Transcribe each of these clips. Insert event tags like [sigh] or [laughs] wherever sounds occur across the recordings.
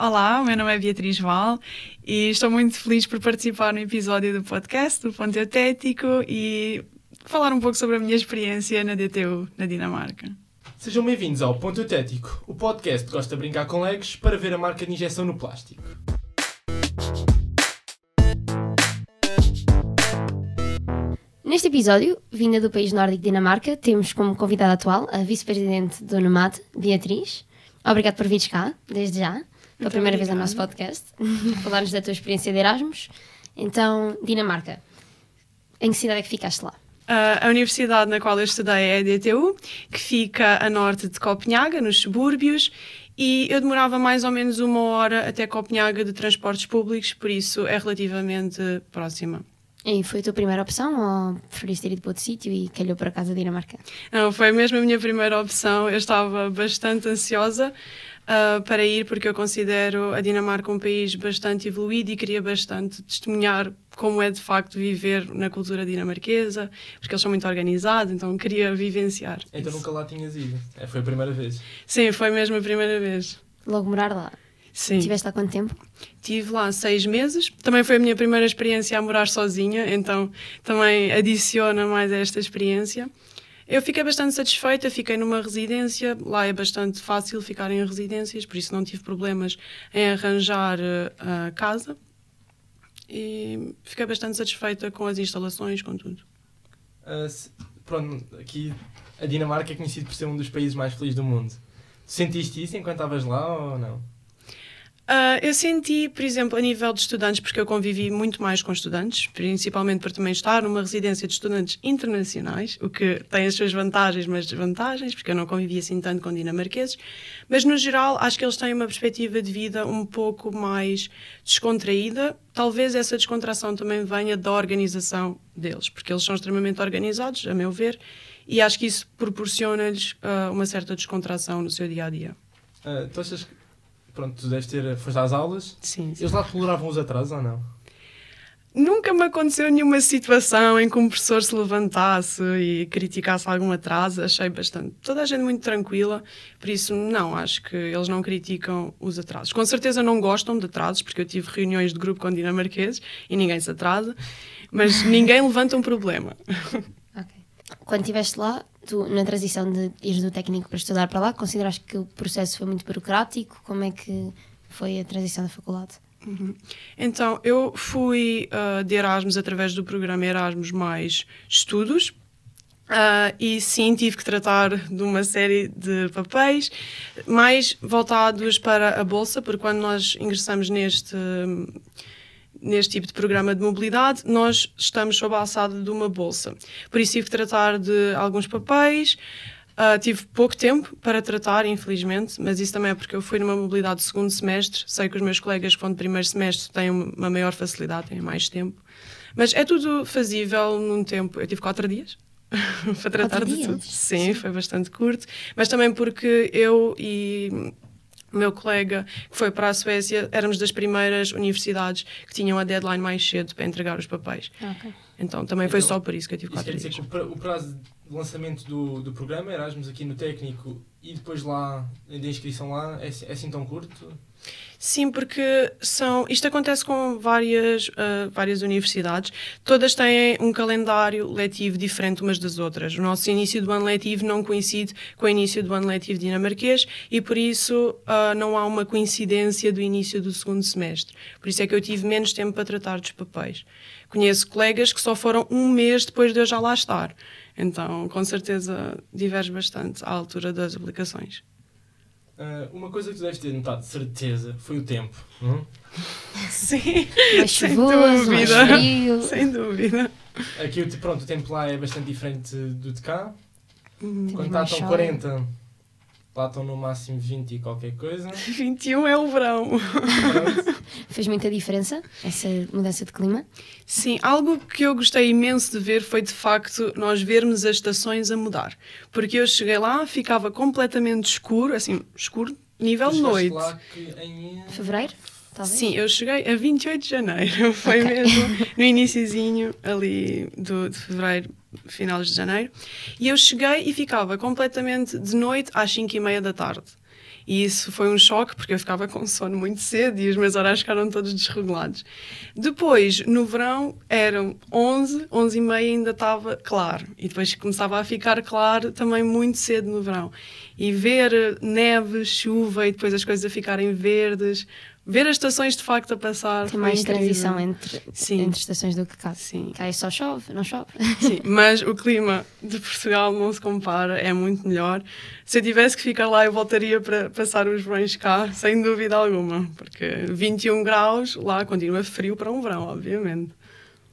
Olá, o meu nome é Beatriz Val e estou muito feliz por participar no episódio do podcast do Ponto Eutético e falar um pouco sobre a minha experiência na DTU, na Dinamarca. Sejam bem-vindos ao Ponto Eutético, o podcast que gosta de brincar com legos para ver a marca de injeção no plástico. Neste episódio, vinda do país nórdico Dinamarca, temos como convidada atual a vice-presidente do NUMAD, Beatriz. Obrigado por vires cá, desde já pela primeira vez no nosso podcast, falar-nos da tua experiência de Erasmus. Então, Dinamarca, em que cidade é que ficaste lá? Uh, a universidade na qual eu estudei é a DTU, que fica a norte de Copenhaga, nos subúrbios, e eu demorava mais ou menos uma hora até Copenhaga de transportes públicos, por isso é relativamente próxima. E foi a tua primeira opção ou preferiste ido para outro sítio e calhou para casa Dinamarca? Não, foi mesmo a minha primeira opção. Eu estava bastante ansiosa uh, para ir, porque eu considero a Dinamarca um país bastante evoluído e queria bastante testemunhar como é de facto viver na cultura dinamarquesa, porque eles são muito organizados, então queria vivenciar. Então isso. nunca lá tinhas ido? É, foi a primeira vez? Sim, foi mesmo a primeira vez. Logo morar lá? Sim. Tiveste lá quanto tempo? Tive lá seis meses. Também foi a minha primeira experiência a morar sozinha, então também adiciona mais a esta experiência. Eu fiquei bastante satisfeita, fiquei numa residência, lá é bastante fácil ficar em residências, por isso não tive problemas em arranjar uh, a casa. E fiquei bastante satisfeita com as instalações, com tudo. Uh, se, pronto, aqui a Dinamarca é conhecido por ser um dos países mais felizes do mundo. Sentiste isso enquanto estavas lá ou não? Uh, eu senti, por exemplo, a nível de estudantes, porque eu convivi muito mais com estudantes, principalmente por também estar numa residência de estudantes internacionais, o que tem as suas vantagens, mas desvantagens, porque eu não convivi assim tanto com dinamarqueses, mas no geral acho que eles têm uma perspectiva de vida um pouco mais descontraída. Talvez essa descontração também venha da organização deles, porque eles são extremamente organizados, a meu ver, e acho que isso proporciona-lhes uh, uma certa descontração no seu dia a dia. Uh, tu achas que pronto, tu deves ter, foste às aulas. Sim, sim. Eles lá toleravam os atrasos ou não? Nunca me aconteceu nenhuma situação em que um professor se levantasse e criticasse algum atraso. Achei bastante. Toda a gente muito tranquila, por isso, não, acho que eles não criticam os atrasos. Com certeza não gostam de atrasos, porque eu tive reuniões de grupo com dinamarqueses e ninguém se atrasa, mas ninguém levanta um problema. Ok. Quando estiveste lá, tu, na transição de ir do técnico para estudar para lá, consideraste que o processo foi muito burocrático? Como é que foi a transição da faculdade? Uhum. Então, eu fui uh, de Erasmus através do programa Erasmus mais Estudos. Uh, e sim, tive que tratar de uma série de papéis mais voltados para a Bolsa, porque quando nós ingressamos neste, neste tipo de programa de mobilidade, nós estamos sob a alçada de uma bolsa. Por isso tive que tratar de alguns papéis, uh, tive pouco tempo para tratar, infelizmente, mas isso também é porque eu fui numa mobilidade de segundo semestre, sei que os meus colegas que vão de primeiro semestre têm uma maior facilidade, têm mais tempo. Mas é tudo fazível num tempo, eu tive quatro dias. [laughs] para tratar quatro de dias? tudo. Sim, foi bastante curto, mas também porque eu e meu colega que foi para a Suécia, éramos das primeiras universidades que tinham a deadline mais cedo para entregar os papéis. Ok. Então também foi Então, só por isso que eu tive quatro dizer dias. que pra- o prazo de lançamento do, do programa, Erasmus aqui no técnico e depois lá, da inscrição lá, é, é assim tão curto? Sim, porque são, isto acontece com várias, ah, várias universidades. Todas têm um calendário letivo diferente umas das outras. O nosso início do ano letivo não coincide com o início do ano letivo dinamarquês e, por isso, ah, não há uma coincidência do início do segundo semestre. Por isso é que eu tive menos tempo para tratar dos papéis. Conheço colegas que só foram um mês depois de eu já lá estar. Então, com certeza, diverge bastante à altura das aplicações. Ah, uma coisa que tu deves ter notado de certeza foi o tempo. hum? [laughs] Sim, Mais sem chuvoso, mais dúvida. frio. Sem dúvida. Aqui, pronto, o tempo lá é bastante diferente do de cá. Uhum. Quando mais estão sol. 40, lá estão no máximo 20 e qualquer coisa. [laughs] 21 é o verão. Fez muita diferença essa mudança de clima? Sim, algo que eu gostei imenso de ver foi de facto nós vermos as estações a mudar. Porque eu cheguei lá, ficava completamente escuro, assim, escuro, nível Tu noite. lá que em... Fevereiro? Talvez? Sim, eu cheguei a 28 de janeiro, [laughs] foi Ok. mesmo no iniciozinho ali do, de fevereiro, finais de janeiro, e eu cheguei e ficava completamente de noite às 5 e meia da tarde. E isso foi um choque, porque eu ficava com sono muito cedo e os meus horários ficaram todos desregulados. Depois, no verão, eram 11, 11 e meia ainda estava claro. E depois começava a ficar claro também muito cedo no verão. E ver neve, chuva e depois as coisas a ficarem verdes, ver as estações de facto a passar. Tem mais incrível. transição entre, Sim. entre estações do que cá. Sim. Cá é só chove, não chove. Sim, [laughs] mas o clima de Portugal não se compara, é muito melhor. Se eu tivesse que ficar lá, eu voltaria para passar os verões cá, sem dúvida alguma, porque 21 graus lá continua frio para um verão, obviamente.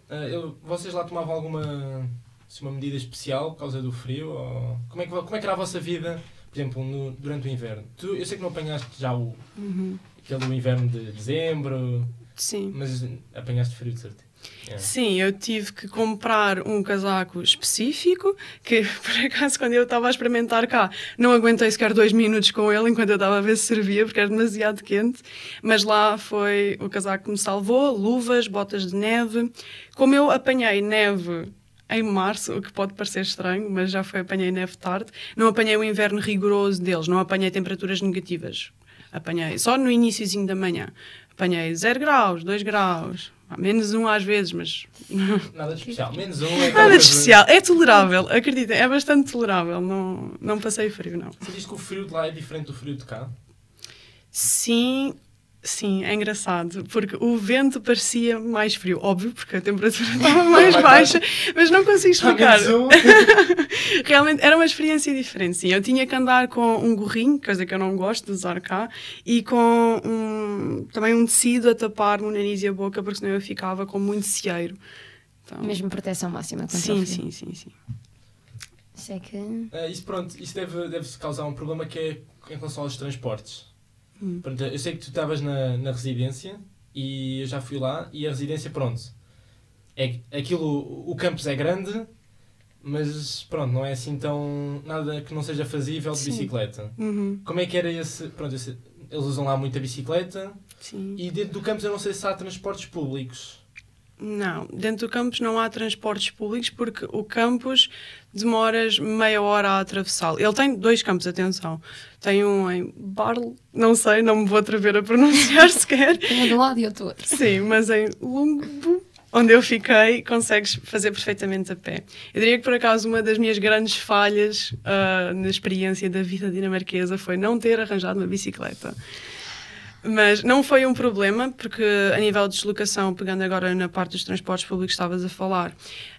Ah, eu- vocês lá tomavam alguma assim, uma medida especial por causa do frio? Ou... Como, é que, como é que era a vossa vida, por exemplo, no- durante o inverno? Tu, eu sei que não apanhaste já o, aquele inverno de dezembro, Sim. mas apanhaste frio de certeza. É. Sim, eu tive que comprar um casaco específico que, [laughs] por acaso, quando eu estava a experimentar cá, não aguentei sequer dois minutos com ele enquanto eu estava a ver se servia, porque era demasiado quente. Mas lá foi o casaco que me salvou: luvas, botas de neve. Como eu apanhei neve em março, o que pode parecer estranho, mas já foi apanhei neve tarde, não apanhei o inverno rigoroso deles, não apanhei temperaturas negativas. Apanhei só no iníciozinho da manhã. Apanhei 0 graus, 2 graus, menos um às vezes, mas [laughs] Nada de especial. Menos um é Nada de especial. É tolerável, acreditem, é bastante tolerável. Não, não passei frio, não. Você diz que o frio de lá é diferente do frio de cá? Sim, sim, é engraçado, porque o vento parecia mais frio, óbvio, porque a temperatura [laughs] estava mais baixa, mas não consigo explicar. [laughs] Realmente era uma experiência diferente, sim. Eu tinha que andar com um gorrinho, coisa que eu não gosto de usar cá, e com um, também um tecido a tapar o nariz e a boca, porque senão eu ficava com muito cieiro. Então, Mesmo proteção máxima contra o sim, frio. sim, sim, sim. Isso é que. Ah, isso pronto, isso deve, deve causar um problema que é em relação aos transportes. Hum. Pronto, eu sei que tu estavas na, na residência e eu já fui lá e a residência, pronto, é, aquilo, o campus é grande, mas pronto, não é assim tão. nada que não seja fazível de Sim. bicicleta. Uhum, Como é que era esse. Pronto, esse- eles usam lá muita bicicleta sim. e dentro do campus eu não sei se há transportes públicos. Não, dentro do campus não há transportes públicos porque o campus demoras meia hora a atravessá-lo. Ele tem dois campos, atenção. Tem um em Barle, não sei, não me vou atrever a pronunciar [laughs] sequer. Tem um de um lado e outro do outro. Sim, mas em Lungbu, onde eu fiquei, consegues fazer perfeitamente a pé. Eu diria que, por acaso, uma das minhas grandes falhas ah, na experiência da vida dinamarquesa foi não ter arranjado uma bicicleta. Mas não foi um problema, porque a nível de deslocação, pegando agora na parte dos transportes públicos que estavas a falar,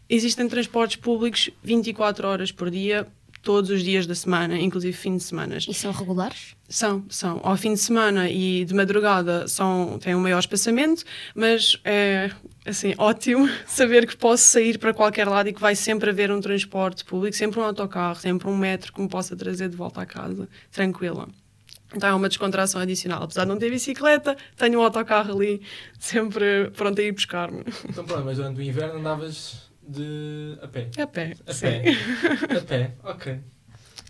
existem transportes públicos 24 horas por dia, todos os dias da semana, inclusive fim de semana. E são regulares? São, são. Ao fim de semana e de madrugada são, têm um maior espaçamento, mas é assim, ótimo [laughs] saber que posso sair para qualquer lado e que vai sempre haver um transporte público, sempre um autocarro, sempre um metro que me possa trazer de volta à casa, tranquila. Então é uma descontração adicional. Apesar de não ter bicicleta, tenho um autocarro ali, sempre pronto a ir buscar-me. Então pronto, mas durante o inverno andavas de. a pé. A pé. A sim. pé. A pé, ok.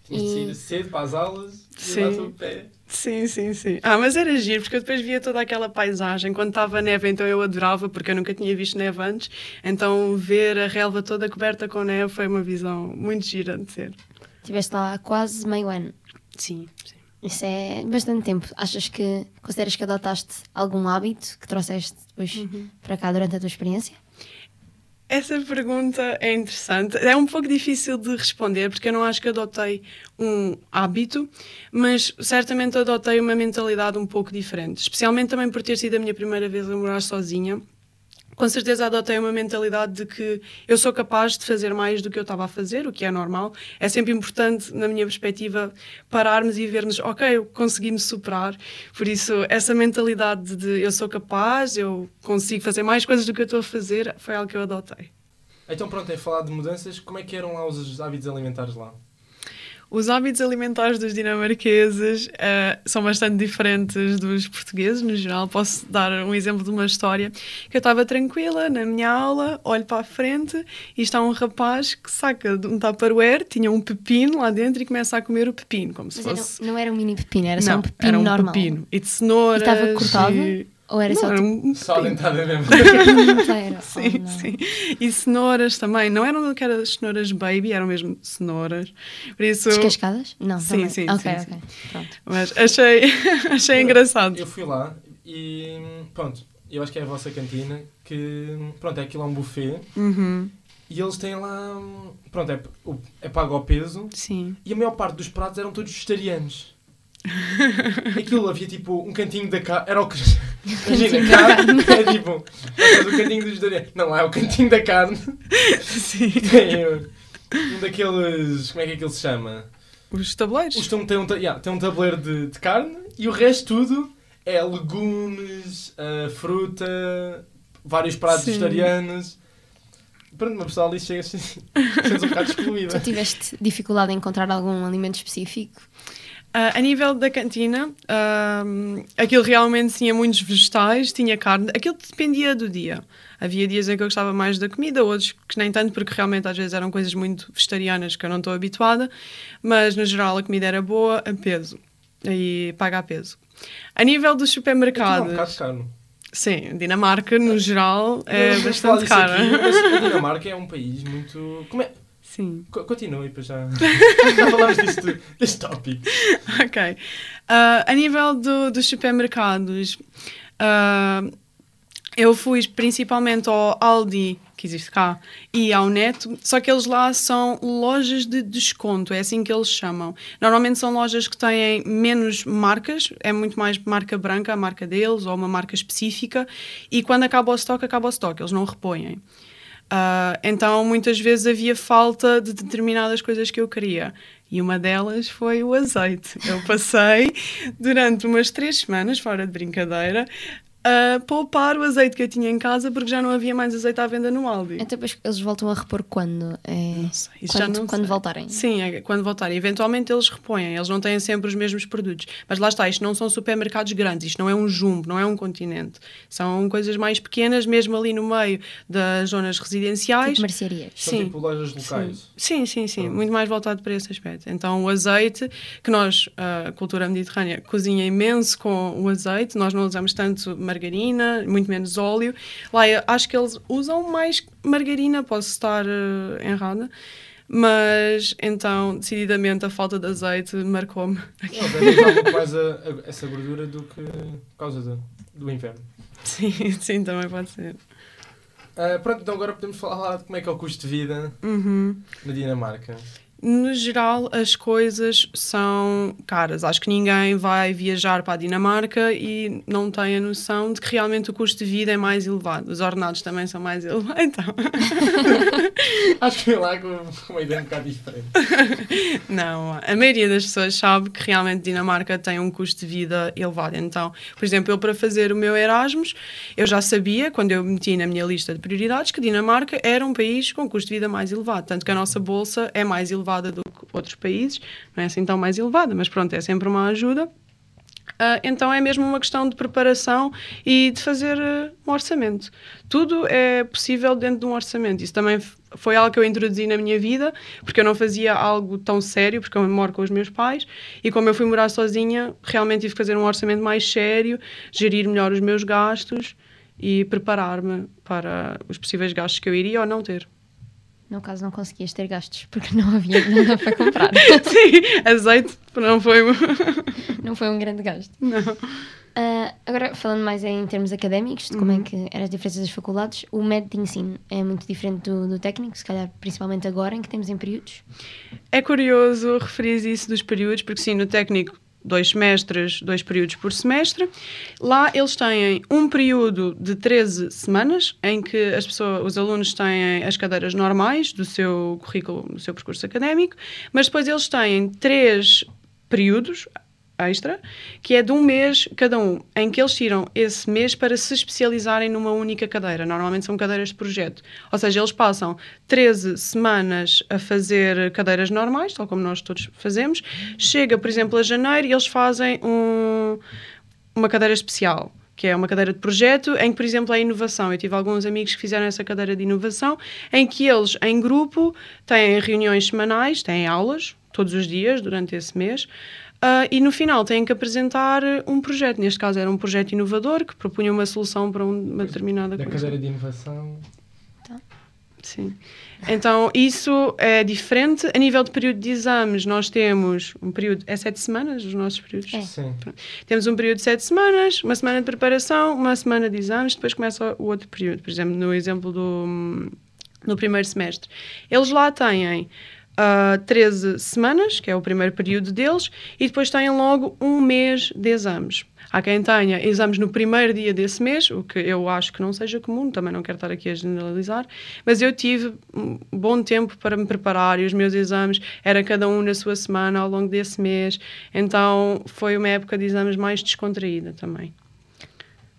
Tinhas de sair cedo para as aulas e lá a pé. Sim, sim, sim. Ah, mas era giro, porque eu depois via toda aquela paisagem. Quando estava neve, então eu adorava, porque eu nunca tinha visto neve antes. Então ver a relva toda coberta com neve foi uma visão muito gira de ser. Estiveste lá há quase meio ano. Sim, sim. Isso é bastante tempo. Achas que consideras que adotaste algum hábito que trouxeste depois Uhum. para cá durante a tua experiência? Essa pergunta é interessante. É um pouco difícil de responder, porque eu não acho que adotei um hábito, mas certamente adotei uma mentalidade um pouco diferente. Especialmente também por ter sido a minha primeira vez a morar sozinha. Com certeza adotei uma mentalidade de que eu sou capaz de fazer mais do que eu estava a fazer, o que é normal. É sempre importante, na minha perspectiva, pararmos e vermos, ok, eu consegui me superar. Por isso, essa mentalidade de eu sou capaz, eu consigo fazer mais coisas do que eu estou a fazer, foi algo que eu adotei. Então pronto, é falar de mudanças. Como é que eram lá os hábitos alimentares lá? Os hábitos alimentares dos dinamarqueses eh, são bastante diferentes dos portugueses, no geral. Posso dar um exemplo de uma história que eu estava tranquila na minha aula, olho para a frente e está um rapaz que saca de um tupperware, tinha um pepino lá dentro e começa a comer o pepino, como se Mas fosse... não era um mini pepino, era só Não, um pepino era um normal. pepino. E de cenouras. E estava cortado? e- Ou era só Não, era tipo, um Só dentada mesmo. [laughs] Sim, Oh, sim. E cenouras também. Não eram aquelas cenouras baby, eram mesmo cenouras. Por isso. Descascadas? Não, Sim, também. sim, Ok, sim, ok. Pronto. Mas achei, [laughs] achei engraçado. Eu fui lá e pronto, eu acho que é a vossa cantina que pronto, é aquilo é um buffet Uhum, e eles têm lá pronto, é, é pago ao peso sim. e a maior parte dos pratos eram todos vegetarianos. Aquilo havia tipo um cantinho da carne. Era o que. [laughs] Imagina, carne. É tipo. Mas o cantinho dos vegetarianos. Não, lá é o cantinho da carne. sim. Tem um um daqueles. Como é que aquilo se chama? Os tabuleiros. Os tem, um, ta- yeah, tem um tabuleiro de, de carne e o resto tudo é legumes, ah, fruta, vários pratos Sim. vegetarianos. Pronto, uma pessoa ali chega [laughs] assim, sente um bocado [laughs] excluída. Tu tiveste dificuldade em encontrar algum alimento específico? Ah, a nível da cantina, ahm, aquilo realmente tinha muitos vegetais, tinha carne, aquilo dependia do dia. Havia dias em que eu gostava mais da comida, outros que nem tanto, porque realmente às vezes eram coisas muito vegetarianas que eu não estou habituada, mas no geral a comida era boa, a peso, e paga a peso. A nível dos é um supermercados, bocado caro. sim, Dinamarca no geral é bastante cara. aqui, a [laughs] Dinamarca é um país muito. Como é? Sim. Co- Continue, para já. [laughs] Já falamos deste tópico. Ok. Ah, a nível do- dos supermercados, ah, eu fui principalmente ao Aldi, que existe cá, e ao Neto, só que eles lá são lojas de desconto, é assim que eles chamam. Normalmente são lojas que têm menos marcas, é muito mais marca branca, a marca deles, ou uma marca específica, e quando acaba o estoque, acaba o estoque, eles não repõem. Ah, então, muitas vezes havia falta de determinadas coisas que eu queria. E uma delas foi o azeite. Eu passei durante umas três semanas, fora de brincadeira, a poupar o azeite que eu tinha em casa porque já não havia mais azeite à venda no Aldi. Então depois eles voltam a repor quando? É... Não sei, isso quando, já não quando sei. voltarem? Sim, é quando voltarem. Eventualmente eles repõem, eles não têm sempre os mesmos produtos. Mas lá está, isto não são supermercados grandes, isto não é um jumbo, não é um continente. São coisas mais pequenas, mesmo ali no meio das zonas residenciais. Tipo mercearias. São Sim. tipo lojas locais. Sim, sim, sim, Pronto. muito mais voltado para esse aspecto. Então, o azeite, que nós, a cultura mediterrânea, cozinha imenso com o azeite, nós não usamos tanto margarina, muito menos óleo. Lá acho que eles usam mais margarina, posso estar eh, errada, mas então, decididamente, a falta de azeite marcou-me. [laughs] Não, mais a- a- essa gordura do que por causa do, do inverno. Sim, [laughs] sim, também pode ser. Ah, pronto, então agora podemos falar de como é que é o custo de vida Uhum. na Dinamarca. No geral, as coisas são caras. Acho que ninguém vai viajar para a Dinamarca e não tem a noção de que realmente o custo de vida é mais elevado. Os ordenados também são mais [laughs] elevados. Então, Acho que é lá com uma ideia um bocado diferente. não, a maioria das pessoas sabe que realmente Dinamarca tem um custo de vida elevado. Então, por exemplo, eu para fazer o meu Erasmus, eu já sabia, quando eu meti na minha lista de prioridades, que Dinamarca era um país com custo de vida mais elevado. Tanto que a nossa bolsa é mais elevada do que outros países. Não é assim tão mais elevada, mas pronto, é sempre uma ajuda. Ah, então é mesmo uma questão de preparação e de fazer ah, um orçamento. Tudo é possível dentro de um orçamento. Isso também foi algo que eu introduzi na minha vida, porque eu não fazia algo tão sério, porque eu moro com os meus pais, e como eu fui morar sozinha, realmente tive que fazer um orçamento mais sério, gerir melhor os meus gastos e preparar-me para os possíveis gastos que eu iria ou não ter. No caso, não conseguias ter gastos porque não havia nada para comprar. [laughs] Sim, azeite não foi. [laughs] não foi um grande gasto. Não. Ah, agora, falando mais em termos académicos, de como Uhum. é que eram as diferenças das faculdades, o método de ensino é muito diferente do, do técnico, se calhar principalmente agora, em que temos em períodos. É curioso referir isso dos períodos, porque sim, no técnico, dois semestres, dois períodos por semestre. Lá eles têm um período de 13 semanas, em que as pessoas, os alunos têm as cadeiras normais do seu currículo, do seu percurso académico, mas depois eles têm três períodos extra, que é de um mês cada um, em que eles tiram esse mês para se especializarem numa única cadeira. Normalmente são cadeiras de projeto. Ou seja, eles passam 13 semanas a fazer cadeiras normais, tal como nós todos fazemos. Chega, por exemplo, a janeiro e eles fazem um, uma cadeira especial. Que é uma cadeira de projeto, em que, por exemplo, é inovação. Eu tive alguns amigos que fizeram essa cadeira de inovação, em que eles, em grupo, têm reuniões semanais, têm aulas, todos os dias, durante esse mês, Uh, e no final têm que apresentar um projeto. Neste caso era um projeto inovador que propunha uma solução para uma determinada Da coisa. cadeira de inovação. Sim. Então, isso é diferente. A nível de período de exames, nós temos um período. É sete semanas os nossos períodos? É. Sim. Temos um período de sete semanas, uma semana de preparação, uma semana de exames, depois começa o outro período. Por exemplo, no exemplo do no primeiro semestre. Eles lá têm uh, 13 semanas, que é o primeiro período deles, e depois têm logo um mês de exames. Há quem tenha exames no primeiro dia desse mês, o que eu acho que não seja comum, também não quero estar aqui a generalizar, mas eu tive um bom tempo para me preparar e os meus exames era cada um na sua semana ao longo desse mês, então foi uma época de exames mais descontraída também.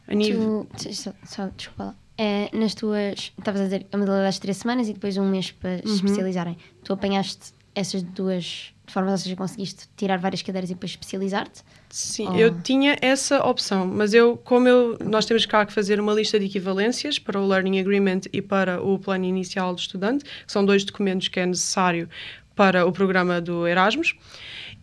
A nível... Tu, só, só, desculpa lá. É, nas tuas. Estavas a dizer a modalidade de três semanas e depois um mês para se especializarem. Tu apanhaste essas duas de forma, ou seja, conseguiste tirar várias cadeiras e depois especializar-te? Sim, Oh. eu tinha essa opção, mas eu, como eu, nós temos cá que fazer uma lista de equivalências para o Learning Agreement e para o plano inicial do estudante, que são dois documentos que é necessário para o programa do Erasmus,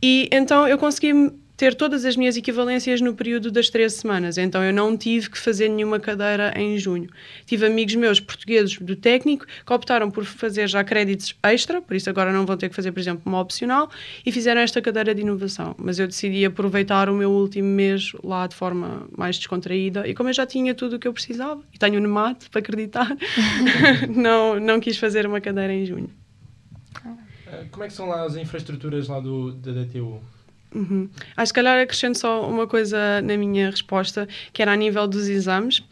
e então eu consegui ter todas as minhas equivalências no período das três semanas, então eu não tive que fazer nenhuma cadeira em junho. Tive amigos meus portugueses do técnico que optaram por fazer já créditos extra, por isso agora não vão ter que fazer, por exemplo, uma opcional, e fizeram esta cadeira de inovação. Mas eu decidi aproveitar o meu último mês lá de forma mais descontraída, e como eu já tinha tudo o que eu precisava, e tenho o NEMAT [laughs] para acreditar, [laughs] não, não quis fazer uma cadeira em junho. Eh, Como é que são lá as infraestruturas lá do, da DTU? Uhum. Acho que calhar acrescento só uma coisa na minha resposta, que era a nível dos exames.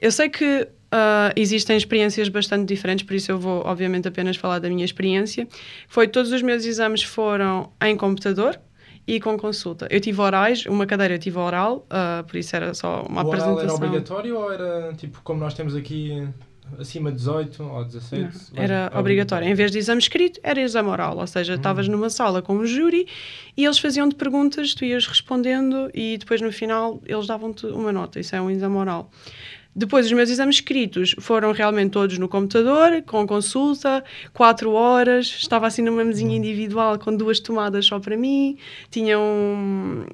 Eu sei que ah, existem experiências bastante diferentes, por isso eu vou, obviamente, apenas falar da minha experiência. Foi todos os meus exames foram em computador e com consulta. Eu tive orais, uma cadeira eu tive oral, ah, por isso era só uma o oral era apresentação. obrigatório ou era tipo como nós temos aqui acima de 18 ou 17? Não, era obrigatório. Em vez de exame escrito, era exame oral. Ou seja, estavas numa sala com um júri e eles faziam-te perguntas, tu ias respondendo e depois no final eles davam-te uma nota. Isso é um exame oral. Depois, os meus exames escritos foram realmente todos no computador, com consulta, quatro horas. Estava assim numa mesinha individual com duas tomadas só para mim. Tinha um,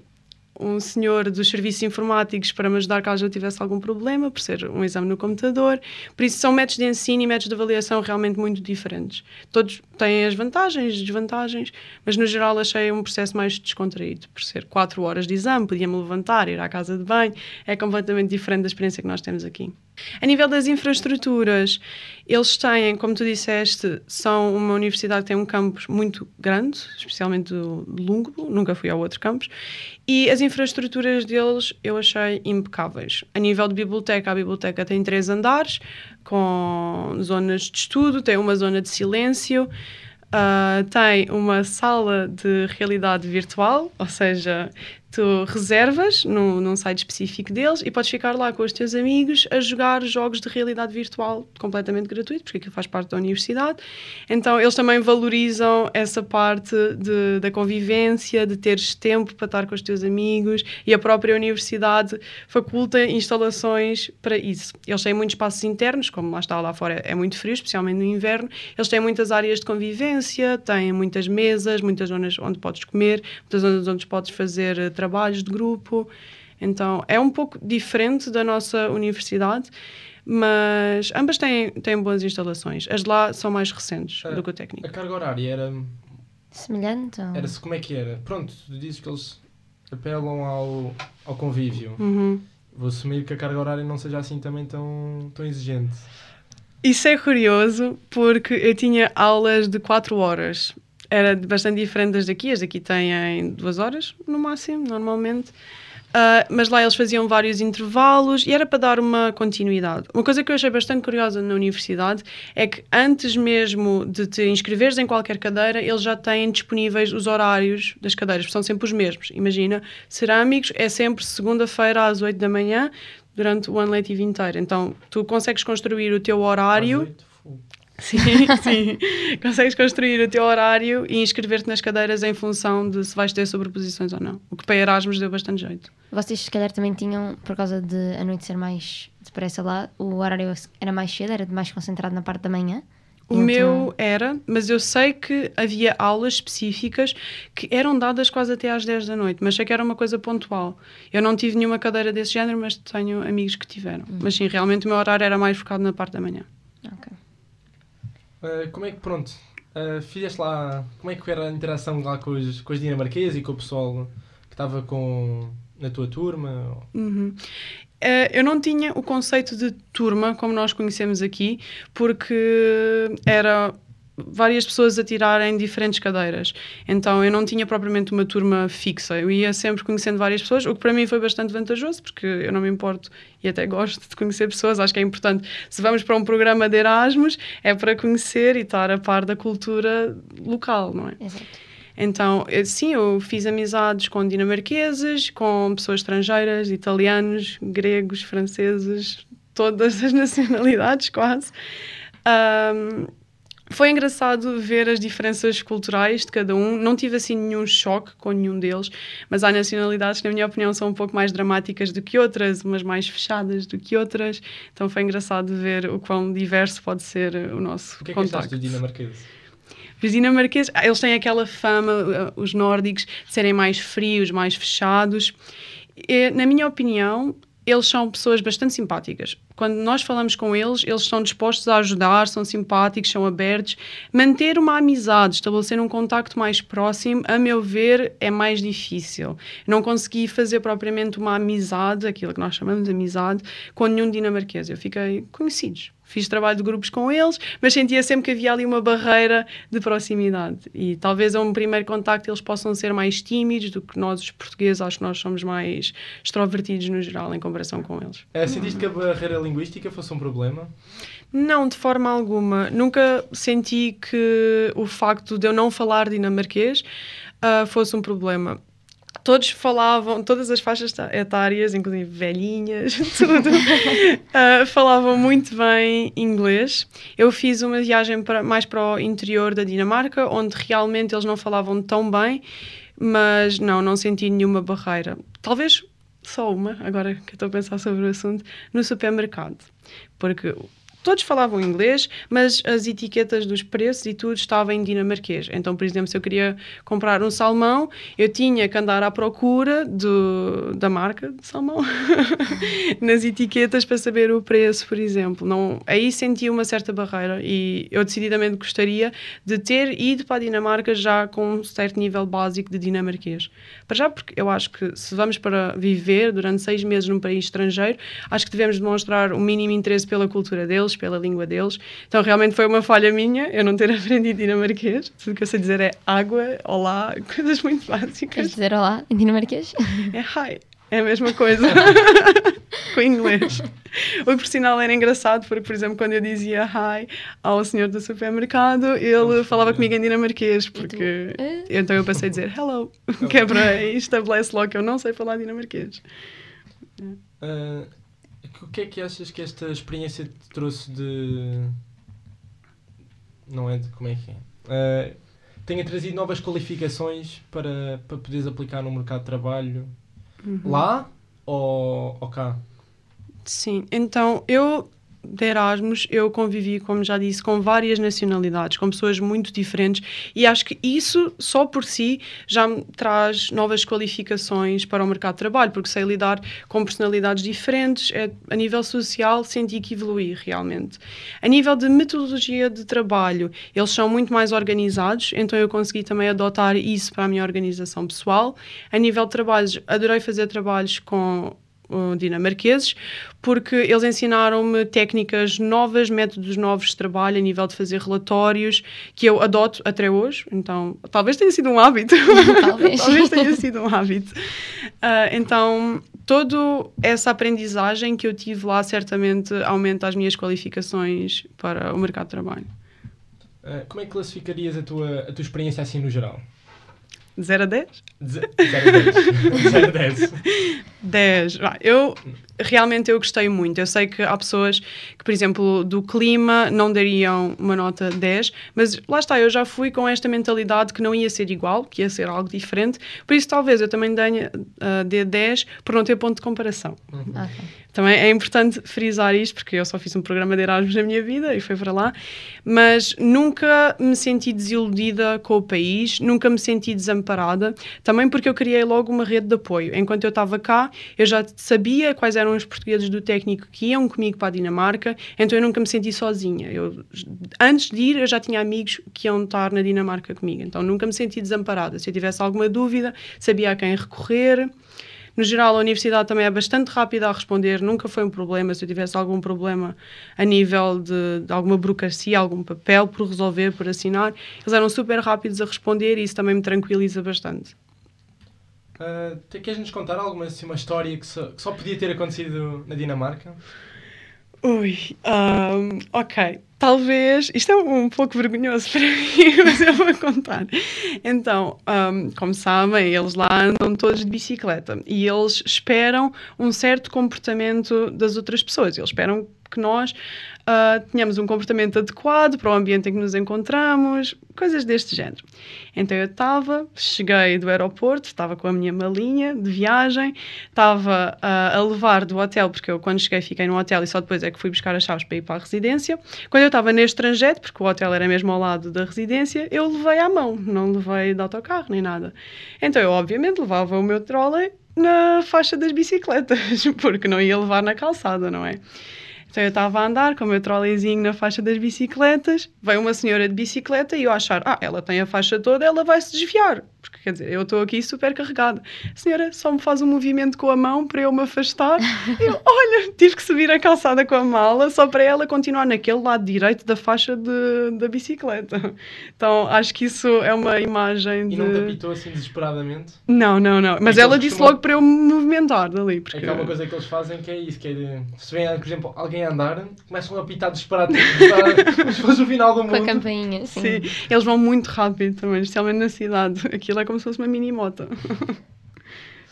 um senhor dos serviços informáticos para me ajudar caso eu tivesse algum problema, por ser um exame no computador. Por isso, são métodos de ensino e métodos de avaliação realmente muito diferentes. Todos têm as vantagens e desvantagens, mas no geral achei um processo mais descontraído. Por ser quatro horas de exame, podia-me levantar, ir à casa de banho, é completamente diferente da experiência que nós temos aqui. A nível das infraestruturas, eles têm, como tu disseste, são uma universidade que tem um campus muito grande, especialmente do Lungo, nunca fui ao outro campus, e as infraestruturas deles eu achei impecáveis. A nível de biblioteca, a biblioteca tem três andares, com zonas de estudo, tem uma zona de silêncio, ah, tem uma sala de realidade virtual, ou seja, tu reservas num, num site específico deles e podes ficar lá com os teus amigos a jogar jogos de realidade virtual completamente gratuito, porque aquilo faz parte da universidade. Então, eles também valorizam essa parte de, da convivência, de teres tempo para estar com os teus amigos e a própria universidade faculta instalações para isso. Eles têm muitos espaços internos, como lá está lá fora é muito frio, especialmente no inverno. Eles têm muitas áreas de convivência, têm muitas mesas, muitas zonas onde podes comer, muitas zonas onde podes fazer eh, trabalhos de grupo. Então, é um pouco diferente da nossa universidade, mas ambas têm, têm boas instalações. As de lá são mais recentes Ah, do que o técnico. A carga horária era, Semelhante? Ou... era como é que era? Pronto, tu dizes que eles apelam ao, ao convívio. Uhum. Vou assumir que a carga horária não seja assim também tão, tão exigente. Isso é curioso porque eu tinha aulas de 4 horas. Era bastante diferente das daqui. As daqui têm 2 horas no máximo, normalmente. Ah, mas lá eles faziam vários intervalos e era para dar uma continuidade. Uma coisa que eu achei bastante curiosa na universidade é que antes mesmo de te inscreveres em qualquer cadeira, eles já têm disponíveis os horários das cadeiras, são sempre os mesmos. Imagina, cerâmicos é sempre segunda-feira às 8 da manhã durante o ano letivo inteiro. Então, tu consegues construir o teu horário. Sim, [laughs] sim. Consegues construir o teu horário e inscrever-te nas cadeiras em função de se vais ter sobreposições ou não. O que para Erasmus deu bastante jeito. Vocês, se calhar, também tinham, por causa de a noite ser mais depressa lá, o horário era mais cedo, era mais concentrado na parte da manhã. O Então- meu era, mas eu sei que havia aulas específicas que eram dadas quase até às 10 da noite, mas sei que era uma coisa pontual. Eu não tive nenhuma cadeira desse género, mas tenho amigos que tiveram. Mas sim, realmente o meu horário era mais focado na parte da manhã. Uh, como é que, pronto, uh, fizeste lá, como é que era a interação lá com os, com os dinamarqueses e com o pessoal que estava com, na tua turma? Uhum. Eh, eu não tinha o conceito de turma como nós conhecemos aqui, porque era várias pessoas a tirarem diferentes cadeiras. Então eu não tinha propriamente uma turma fixa. Eu ia sempre conhecendo várias pessoas, o que para mim foi bastante vantajoso, porque eu não me importo e até gosto de conhecer pessoas. Acho que é importante. Se vamos para um programa de Erasmus, é para conhecer e estar a par da cultura local, não é? Exato. Então, eu- sim, eu fiz amizades com dinamarqueses, com pessoas estrangeiras, italianos, gregos, franceses, todas as [laughs] nacionalidades quase. Ahm, foi engraçado ver as diferenças culturais de cada um. Não tive assim nenhum choque com nenhum deles, mas há nacionalidades que, na minha opinião, são um pouco mais dramáticas do que outras, umas mais fechadas do que outras. Então foi engraçado ver o quão diverso pode ser o nosso O que é que contacto. dos dinamarqueses? Os dinamarqueses, ah, eles têm aquela fama, uh, os nórdicos, de serem mais frios, mais fechados. E, na minha opinião, eles são pessoas bastante simpáticas. Quando nós falamos com eles, eles estão dispostos a ajudar, são simpáticos, são abertos. Manter uma amizade, estabelecer um contacto mais próximo, a meu ver, é mais difícil. Não consegui fazer propriamente uma amizade, aquilo que nós chamamos de amizade, com nenhum dinamarquês. Eu fiquei conhecidos. Fiz trabalho de grupos com eles, mas sentia sempre que havia ali uma barreira de proximidade. E talvez a um primeiro contacto eles possam ser mais tímidos do que nós, os portugueses, acho que nós somos mais extrovertidos no geral em comparação com eles. Uh, sentiste que a barreira linguística fosse um problema? Não, de forma alguma. Nunca senti que o facto de eu não falar dinamarquês ah, fosse um problema. Todos falavam, todas as faixas etárias, inclusive velhinhas, [laughs] tudo, [laughs] ah, falavam muito bem inglês. Eu fiz uma viagem para, mais para o interior da Dinamarca, onde realmente eles não falavam tão bem, mas não, não senti nenhuma barreira. Talvez só uma, agora que estou a pensar sobre o assunto, no supermercado. Porque todos falavam inglês, mas as etiquetas dos preços e tudo estava em dinamarquês. Então, por exemplo, se eu queria comprar um salmão, eu tinha que andar à procura do, da marca de salmão [laughs] nas etiquetas para saber o preço, por exemplo. Não, aí senti uma certa barreira e eu decididamente gostaria de ter ido para a Dinamarca já com um certo nível básico de dinamarquês. Para já, porque eu acho que se vamos para viver durante seis meses num país estrangeiro, acho que devemos demonstrar o mínimo interesse pela cultura deles, pela língua deles. Então, realmente foi uma falha minha eu não ter [laughs] aprendido dinamarquês. Tudo que eu sei dizer é água, olá, [laughs] coisas muito Queres básicas. dizer olá em dinamarquês? É hi. É a mesma coisa. [laughs] Com inglês. O que por sinal era engraçado, porque, por exemplo, quando eu dizia hi ao senhor do supermercado, ele falava comigo em dinamarquês, porque. Então eu passei a dizer hello, que é para estabelece logo que eu não sei falar dinamarquês. Uh, o que é que achas que esta experiência te trouxe de. Não é de. Como é que é? Uh, tenha trazido novas qualificações para, para poderes aplicar no mercado de trabalho lá ou, ou cá? Sim, então eu de Erasmus eu convivi, como já disse, com várias nacionalidades, com pessoas muito diferentes e acho que isso só por si já me traz novas qualificações para o mercado de trabalho, porque sei lidar com personalidades diferentes, é, a nível social senti que evolui realmente. A nível de metodologia de trabalho, eles são muito mais organizados, então eu consegui também adotar isso para a minha organização pessoal. A nível de trabalhos, adorei fazer trabalhos com dinamarqueses, porque eles ensinaram-me técnicas novas, métodos novos de trabalho a nível de fazer relatórios, que eu adoto até hoje. Então, talvez tenha sido um hábito. [laughs] Talvez. talvez tenha sido um hábito. Ah, então, toda essa aprendizagem que eu tive lá certamente aumenta as minhas qualificações para o mercado de trabalho. Uh, como é que classificarias a tua, a tua experiência assim no geral? De 0 a 10? De 0 a 10. 0 [laughs] a 10. 10. Ah, Eu realmente eu gostei muito. Eu sei que há pessoas que, por exemplo, do clima não dariam uma nota 10, mas lá está, eu já fui com esta mentalidade que não ia ser igual, que ia ser algo diferente. Por isso, talvez eu também tenha uh, de 10 por não ter ponto de comparação. Ok. Também é importante frisar isto, porque eu só fiz um programa de Erasmus na minha vida e foi para lá, mas nunca me senti desiludida com o país, nunca me senti desamparada, também porque eu criei logo uma rede de apoio. Enquanto eu estava cá, eu já sabia quais eram os portugueses do técnico que iam comigo para a Dinamarca, então eu nunca me senti sozinha. Eu, antes de ir, eu já tinha amigos que iam estar na Dinamarca comigo, então nunca me senti desamparada. Se eu tivesse alguma dúvida, sabia a quem recorrer. No geral, a universidade também é bastante rápida a responder, nunca foi um problema. Se eu tivesse algum problema a nível de, de alguma burocracia, algum papel por resolver, por assinar, eles eram super rápidos a responder e isso também me tranquiliza bastante. Uh, te- queres nos contar alguma assim, uma história que só, que só podia ter acontecido na Dinamarca? Ui, ahm, ok. Talvez, isto é um pouco vergonhoso [laughs] para mim, mas eu vou contar. Então, ahm, como sabem, eles lá andam todos de bicicleta e eles esperam um certo comportamento das outras pessoas. Eles esperam que nós ah, tenhamos um comportamento adequado para o ambiente em que nos encontramos, coisas deste género. Então eu estava, cheguei do aeroporto, estava com a minha malinha de viagem, estava ah, a levar do hotel, porque eu quando cheguei fiquei no hotel e só depois é que fui buscar as chaves para ir para a residência. Quando eu estava neste trajeto, porque o hotel era mesmo ao lado da residência, eu levei à mão, não levei de autocarro nem nada. Então eu obviamente levava o meu trolley na faixa das bicicletas, [laughs] porque não ia levar na calçada, não é? Então eu estava a andar com o meu trolleyzinho na faixa das bicicletas, veio uma senhora de bicicleta e eu achar, ah, ela tem a faixa toda, ela vai se desviar. Porque quer dizer, eu estou aqui super carregada. A senhora só me faz um movimento com a mão para eu me afastar. [laughs] eu, olha, tive que subir a calçada com a mala só para ela continuar naquele lado direito da faixa de, da bicicleta. Então acho que isso é uma imagem E de. não te apitou assim desesperadamente? Não, não, não. Mas que ela disse costumam- logo para eu me movimentar dali. É Porque... que há uma coisa que eles fazem que é isso, que é de, se vem, por exemplo, alguém a andar, começam a apitar desesperadamente, desesperado, [laughs] como se fosse o final do Com a mundo. campainha, sim. Sim, eles vão muito rápido também, especialmente na cidade. Aquilo é como se fosse uma mini moto. [laughs]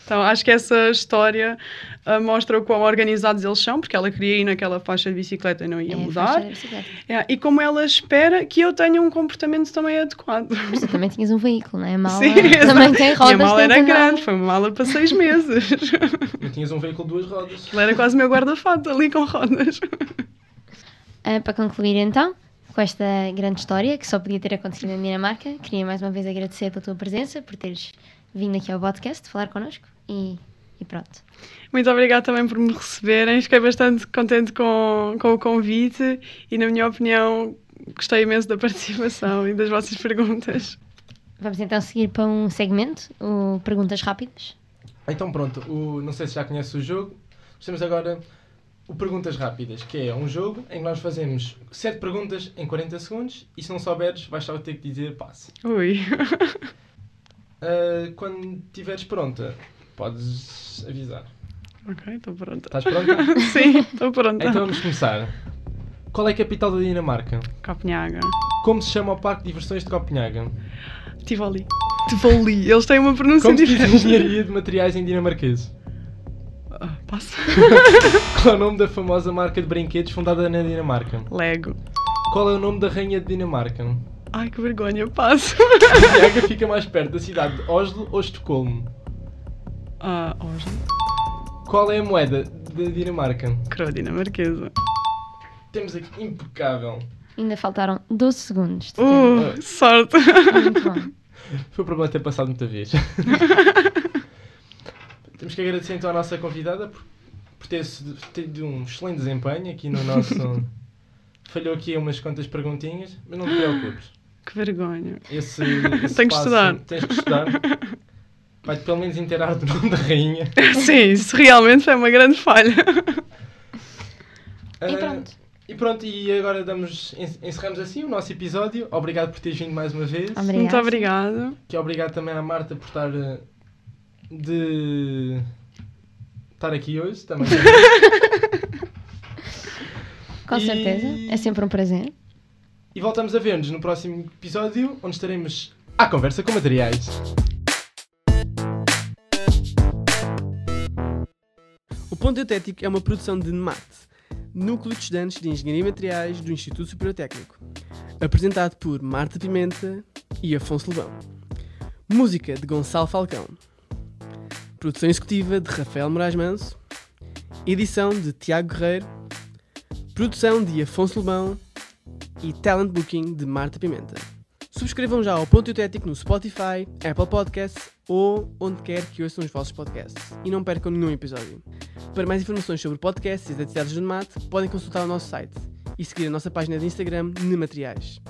Então acho que essa história ah, mostra o quão organizados eles são, porque ela queria ir naquela faixa de bicicleta e não ia É a mudar. É, e como ela espera que eu tenha um comportamento também adequado. Mas tu também tinhas um veículo, não é? A mala Sim, também tem rodas. Minha mala era grande, foi uma mala para seis meses. [laughs] E tinhas um veículo de duas rodas. Ela era quase o meu guarda-fato ali com rodas. Ah, para concluir então, com esta grande história que só podia ter acontecido na Dinamarca, queria mais uma vez agradecer pela tua presença, por teres vindo aqui ao podcast falar connosco e, e pronto. Muito obrigada também por me receberem. Fiquei bastante contente com, com o convite e, na minha opinião, gostei imenso da participação e das vossas perguntas. Vamos então seguir para um segmento, o Perguntas Rápidas. Então pronto, o, não sei se já conhece o jogo, mas temos agora o Perguntas Rápidas, que é um jogo em que nós fazemos 7 perguntas em 40 segundos e se não souberes vais só ter que dizer passe. Ui. [laughs] Ah, quando estiveres pronta, podes avisar. ok, estou pronta. Estás pronta? [laughs] Sim, estou pronta. então vamos começar. Qual é a capital da Dinamarca? Copenhaga. Como se chama o Parque de Diversões de Copenhaga? Tivoli. Tivoli. Eles têm uma pronúncia Como se diz diferente. engenharia de materiais em dinamarquês? Ah, Passo. [laughs] Qual é o nome da famosa marca de brinquedos fundada na Dinamarca? Lego. Qual é o nome da rainha de Dinamarca? Ai, que vergonha. Passo. Copenhaga fica mais perto da cidade de Oslo ou Estocolmo? Ah, Oslo. Qual é a moeda da Dinamarca? Coroa dinamarquesa. Temos aqui impecável. Ainda faltaram 12 segundos. de tempo. Uh, sorte. Muito bom. Foi o problema de ter passado muita vez. [laughs] Temos que agradecer então à nossa convidada por, por ter tido um excelente desempenho aqui no nosso. [laughs] Falhou aqui umas quantas perguntinhas, mas não te preocupes. Que vergonha. Esse, [laughs] esse Tenho que estudar. Tens que estudar. Vai-te pelo menos inteirar do nome da rainha. [laughs] Sim, isso realmente foi uma grande falha. E Ah, pronto. E pronto, e agora damos, en- encerramos assim o nosso episódio. Obrigado por teres vindo mais uma vez. Obrigada. Muito obrigada. Que obrigado também à Marta por estar eh, de estar aqui hoje também. [laughs] Com E- certeza. É sempre um prazer. e voltamos a ver-nos no próximo episódio, onde estaremos à conversa com materiais. Ponto Eutético é uma produção de NEMAT, Núcleo de Estudantes de Engenharia e Materiais do Instituto Superior Técnico, apresentado por Marta Pimenta e Afonso Lebão. Música de Gonçalo Falcão. Produção executiva de Rafael Moraes Manso. Edição de Tiago Guerreiro. Produção de Afonso Lebão. E Talent Booking de Marta Pimenta. Subscrevam já o Ponto Eutético no Spotify, Apple Podcasts ou onde quer que ouçam os vossos podcasts. E não percam nenhum episódio. Para mais informações sobre podcasts e as atividades do NEMAT, podem consultar o nosso site e seguir a nossa página de Instagram Nemateriais.